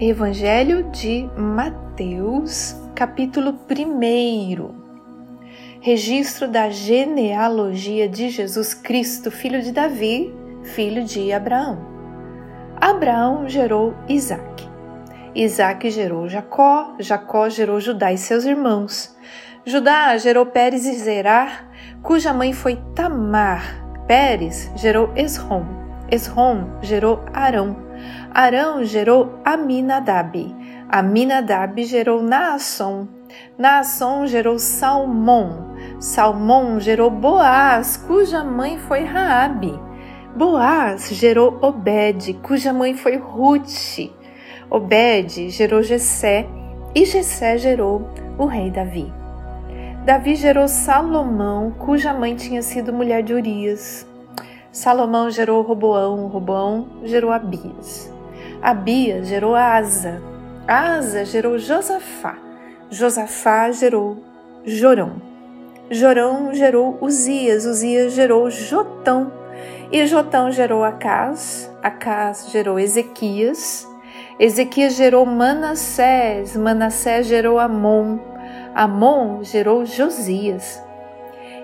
Evangelho de Mateus, capítulo 1. Registro da genealogia de Jesus Cristo, filho de Davi, filho de Abraão. Abraão gerou Isaac. Isaac gerou Jacó, Jacó gerou Judá e seus irmãos. Judá gerou Pérez e Zerá, cuja mãe foi Tamar. Pérez gerou Esrom. Esrom gerou Arão. Arão gerou Aminadab. Aminadab gerou Naasson. Naasson gerou Salmão. Salmão gerou Boaz, cuja mãe foi Raabe. Boaz gerou Obed, cuja mãe foi Ruth. Obed gerou Jessé e Jessé gerou o rei Davi. Davi gerou Salomão, cuja mãe tinha sido mulher de Urias. Salomão gerou Roboão, Roboão gerou Abias. Abias gerou Asa, Asa gerou Josafá, Josafá gerou Jorão. Jorão gerou Uzias, Uzias gerou Jotão, e Jotão gerou Acás, Acás gerou Ezequias, Ezequias gerou Manassés, Manassés gerou Amon, Amon gerou Josias.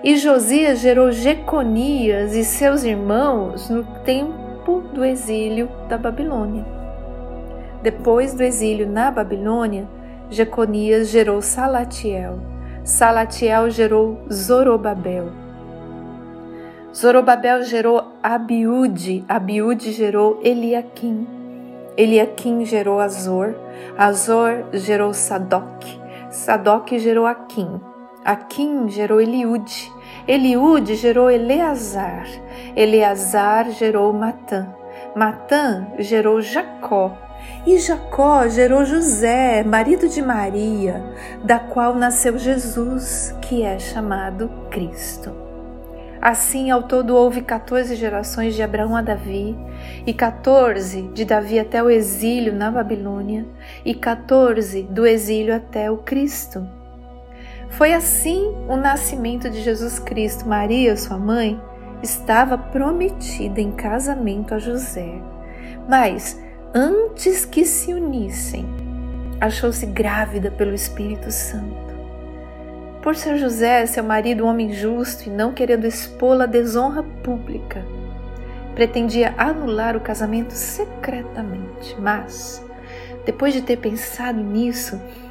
E Josias gerou Jeconias e seus irmãos no tempo do exílio da Babilônia. Depois do exílio na Babilônia, Jeconias gerou Salatiel. Salatiel gerou Zorobabel. Zorobabel gerou Abiúde, Abiúde gerou Eliaquim. Eliaquim gerou Azor, Azor gerou Sadoc, Sadoc gerou Aquim. Aquim gerou Eliude, Eliude gerou Eleazar, Eleazar gerou Matã, Matã gerou Jacó, e Jacó gerou José, marido de Maria, da qual nasceu Jesus, que é chamado Cristo. Assim, ao todo, houve 14 gerações de Abraão a Davi, e 14 de Davi até o exílio na Babilônia, e 14 do exílio até o Cristo. Foi assim o nascimento de Jesus Cristo. Maria, sua mãe, estava prometida em casamento a José. Mas, antes que se unissem, achou-se grávida pelo Espírito Santo. Por ser José, seu marido, um homem justo e não querendo expô-la à desonra pública, pretendia anular o casamento secretamente, mas, depois de ter pensado nisso,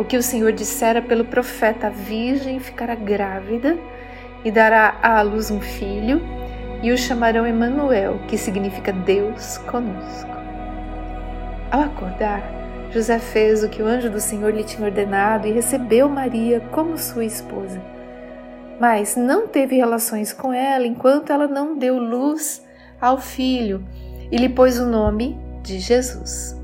o que o Senhor dissera pelo profeta: a virgem ficará grávida e dará à luz um filho, e o chamarão Emanuel, que significa Deus conosco. Ao acordar, José fez o que o anjo do Senhor lhe tinha ordenado e recebeu Maria como sua esposa. Mas não teve relações com ela enquanto ela não deu luz ao filho e lhe pôs o nome de Jesus.